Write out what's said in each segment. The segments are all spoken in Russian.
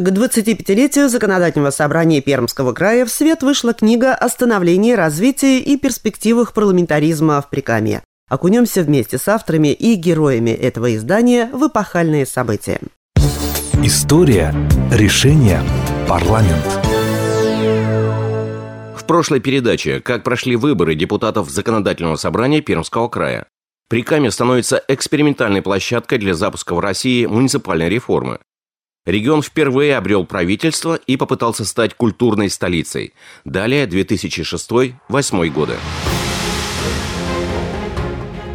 К 25-летию Законодательного собрания Пермского края в свет вышла книга о становлении, развитии и перспективах парламентаризма в Прикамье. Окунемся вместе с авторами и героями этого издания в эпохальные события. История, решение, парламент. В прошлой передаче «Как прошли выборы депутатов Законодательного собрания Пермского края». Прикамье становится экспериментальной площадкой для запуска в России муниципальной реформы. Регион впервые обрел правительство и попытался стать культурной столицей. Далее 2006-2008 годы.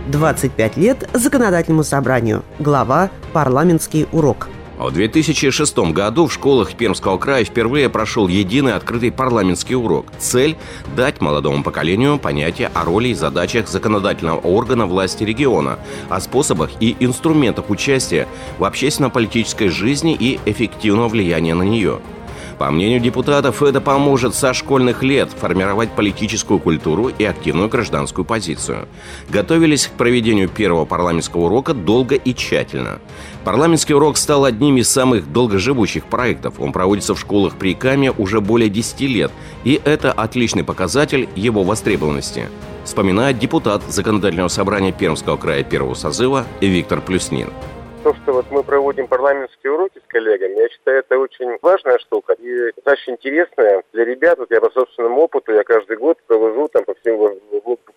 25 лет законодательному собранию. Глава «Парламентский урок». В 2006 году в школах Пермского края впервые прошел единый открытый парламентский урок. Цель – дать молодому поколению понятие о роли и задачах законодательного органа власти региона, о способах и инструментах участия в общественно-политической жизни и эффективного влияния на нее – по мнению депутатов, это поможет со школьных лет формировать политическую культуру и активную гражданскую позицию. Готовились к проведению первого парламентского урока долго и тщательно. Парламентский урок стал одним из самых долгоживущих проектов. Он проводится в школах при Каме уже более 10 лет, и это отличный показатель его востребованности вспоминает депутат Законодательного собрания Пермского края первого созыва Виктор Плюснин то, что вот мы проводим парламентские уроки с коллегами, я считаю, это очень важная штука и очень интересная для ребят. Вот я по собственному опыту, я каждый год провожу там по всем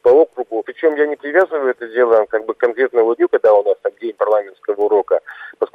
по округу. Причем я не привязываю это дело как бы к конкретному дню, когда у нас там день парламентского урока,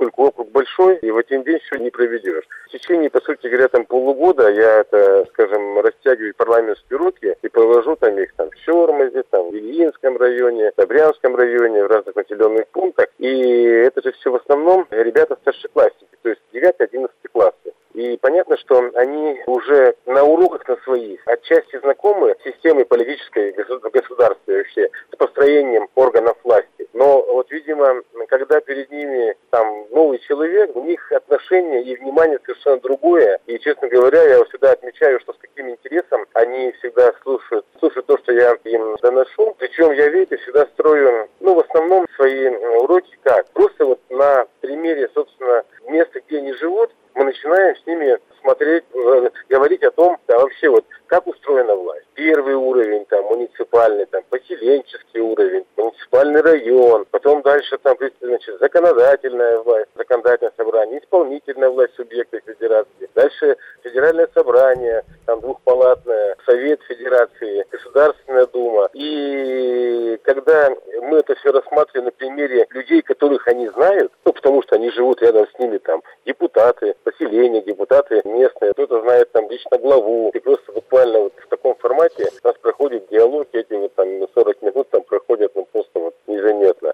поскольку округ большой, и в один день все не проведешь. В течение, по сути говоря, там полугода я это, скажем, растягиваю парламентские уроки и провожу там их там в Щормозе, там в Ильинском районе, в Добрянском районе, в разных населенных пунктах. И это же все в основном ребята старшеклассники, то есть 9-11 классы. И понятно, что они уже на уроках на своих отчасти знакомы с системой политической в государстве вообще, с построением органов власти. Но вот, видимо, когда перед ними там новый человек, у них отношение и внимание совершенно другое. И, честно говоря, я всегда отмечаю, что с каким интересом они всегда слушают, слушают то, что я им доношу. Причем я, видите, всегда строю, ну, в основном свои уроки как? Просто вот на примере, собственно, места, где они живут, мы начинаем с ними смотреть, э, говорить о том, да, вообще вот как устроена власть. Первый уровень, там, муниципальный, там, поселенческий уровень, муниципальный район, потом дальше там, значит, законодательная власть, законодательное собрание, исполнительная власть субъекта федерации, дальше федеральное собрание, там, двухпалатное, совет федерации, Государственная дума. И когда мы это все рассматриваем на примере людей, которых они знают, ну, потому что они живут рядом с ними, там, депутаты, поселения, депутаты местные, кто-то знает там лично главу, и просто буквально вот в таком формате у нас проходит диалог, эти вот там 40 минут там проходят ну, просто вот незаметно.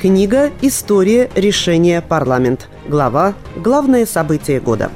Книга «История. Решение. Парламент». Глава «Главные события года».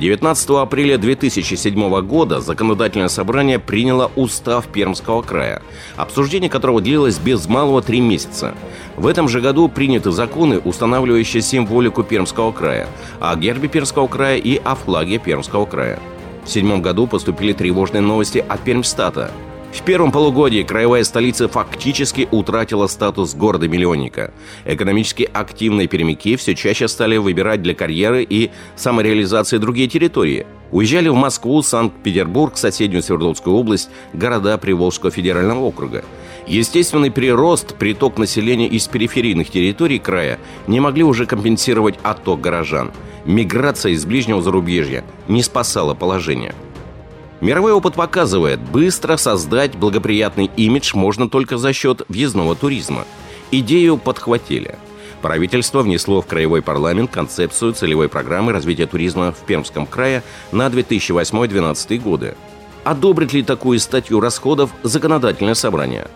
19 апреля 2007 года законодательное собрание приняло устав Пермского края, обсуждение которого длилось без малого три месяца. В этом же году приняты законы, устанавливающие символику Пермского края, о гербе Пермского края и о флаге Пермского края. В седьмом году поступили тревожные новости от Пермстата – в первом полугодии краевая столица фактически утратила статус города-миллионника. Экономически активные пермяки все чаще стали выбирать для карьеры и самореализации другие территории. Уезжали в Москву, Санкт-Петербург, соседнюю Свердловскую область, города Приволжского федерального округа. Естественный прирост, приток населения из периферийных территорий края не могли уже компенсировать отток горожан. Миграция из ближнего зарубежья не спасала положение – Мировой опыт показывает, быстро создать благоприятный имидж можно только за счет въездного туризма. Идею подхватили. Правительство внесло в Краевой парламент концепцию целевой программы развития туризма в Пермском крае на 2008-2012 годы. Одобрит ли такую статью расходов законодательное собрание?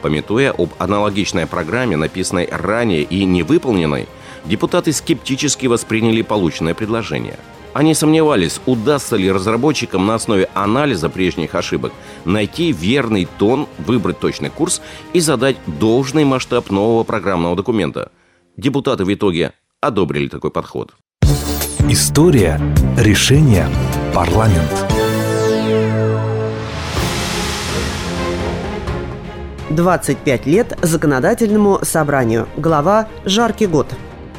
Пометуя об аналогичной программе, написанной ранее и невыполненной, депутаты скептически восприняли полученное предложение – они сомневались, удастся ли разработчикам на основе анализа прежних ошибок найти верный тон, выбрать точный курс и задать должный масштаб нового программного документа. Депутаты в итоге одобрили такой подход. История, решение, парламент. Двадцать пять лет законодательному собранию. Глава «Жаркий год».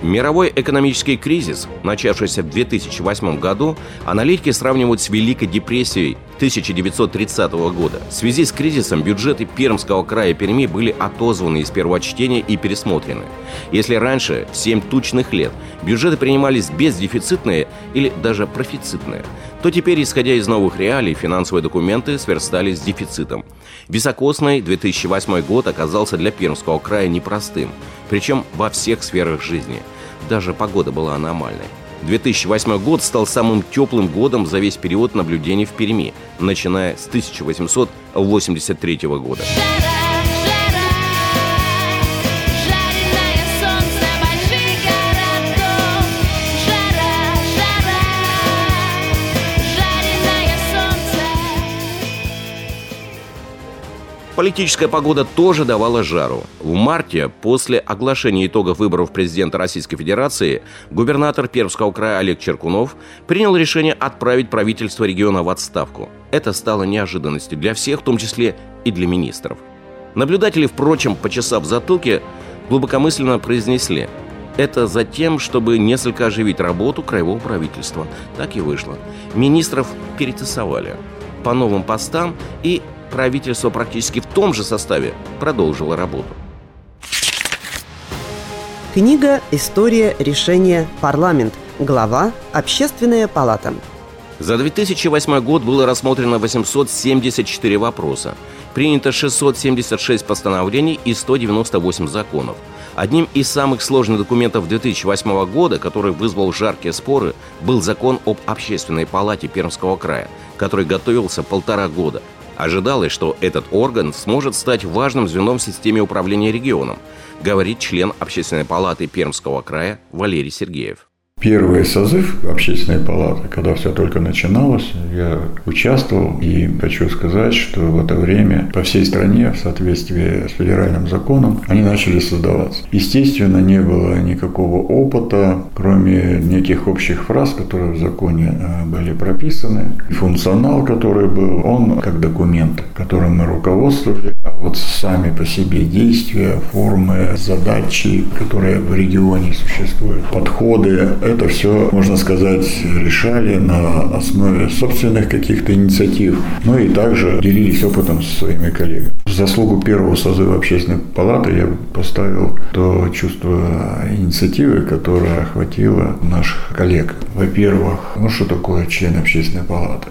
Мировой экономический кризис, начавшийся в 2008 году, аналитики сравнивают с Великой депрессией 1930 года. В связи с кризисом бюджеты Пермского края Перми были отозваны из первого чтения и пересмотрены. Если раньше, в 7 тучных лет, бюджеты принимались бездефицитные или даже профицитные, то теперь, исходя из новых реалий, финансовые документы сверстали с дефицитом. Високосный 2008 год оказался для Пермского края непростым, причем во всех сферах жизни. Даже погода была аномальной. 2008 год стал самым теплым годом за весь период наблюдений в Перми, начиная с 1883 года. Политическая погода тоже давала жару. В марте, после оглашения итогов выборов президента Российской Федерации, губернатор Пермского края Олег Черкунов принял решение отправить правительство региона в отставку. Это стало неожиданностью для всех, в том числе и для министров. Наблюдатели, впрочем, почесав затылки, глубокомысленно произнесли это за тем, чтобы несколько оживить работу краевого правительства. Так и вышло. Министров перетасовали по новым постам и правительство практически в том же составе продолжило работу. Книга «История решения парламент». Глава «Общественная палата». За 2008 год было рассмотрено 874 вопроса. Принято 676 постановлений и 198 законов. Одним из самых сложных документов 2008 года, который вызвал жаркие споры, был закон об общественной палате Пермского края, который готовился полтора года – Ожидалось, что этот орган сможет стать важным звеном в системе управления регионом, говорит член Общественной палаты Пермского края Валерий Сергеев. Первый созыв общественной палаты, когда все только начиналось, я участвовал и хочу сказать, что в это время по всей стране в соответствии с федеральным законом они начали создаваться. Естественно, не было никакого опыта, кроме неких общих фраз, которые в законе э, были прописаны. Функционал, который был, он как документ, которым мы руководствовали, а вот сами по себе действия, формы, задачи, которые в регионе существуют, подходы, это все, можно сказать, решали на основе собственных каких-то инициатив, ну и также делились опытом со своими коллегами. В заслугу первого созыва общественной палаты я поставил то чувство инициативы, которое охватило наших коллег. Во-первых, ну что такое член общественной палаты?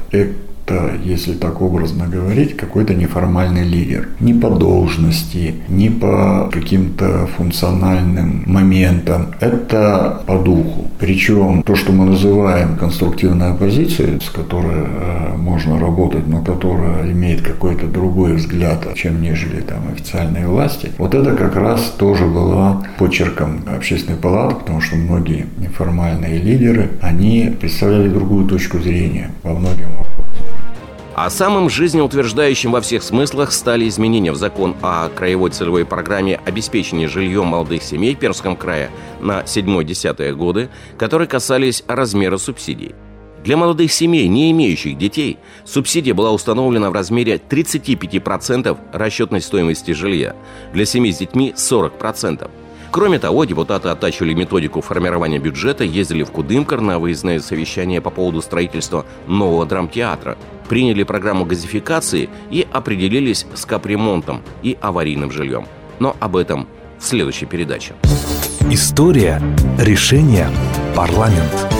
Это, если так образно говорить, какой-то неформальный лидер. Не по должности, не по каким-то функциональным моментам. Это по духу. Причем то, что мы называем конструктивной оппозицией, с которой э, можно работать, но которая имеет какой-то другой взгляд, чем нежели там официальные власти, вот это как раз тоже было почерком общественной палаты, потому что многие неформальные лидеры, они представляли другую точку зрения во многих вопросах. А самым жизнеутверждающим во всех смыслах стали изменения в закон о краевой целевой программе обеспечения жильем молодых семей Пермском крае на 7-10 годы, которые касались размера субсидий. Для молодых семей, не имеющих детей, субсидия была установлена в размере 35% расчетной стоимости жилья, для семей с детьми – 40%. Кроме того, депутаты оттачивали методику формирования бюджета, ездили в Кудымкар на выездное совещание по поводу строительства нового драмтеатра, приняли программу газификации и определились с капремонтом и аварийным жильем. Но об этом в следующей передаче. История решения парламент.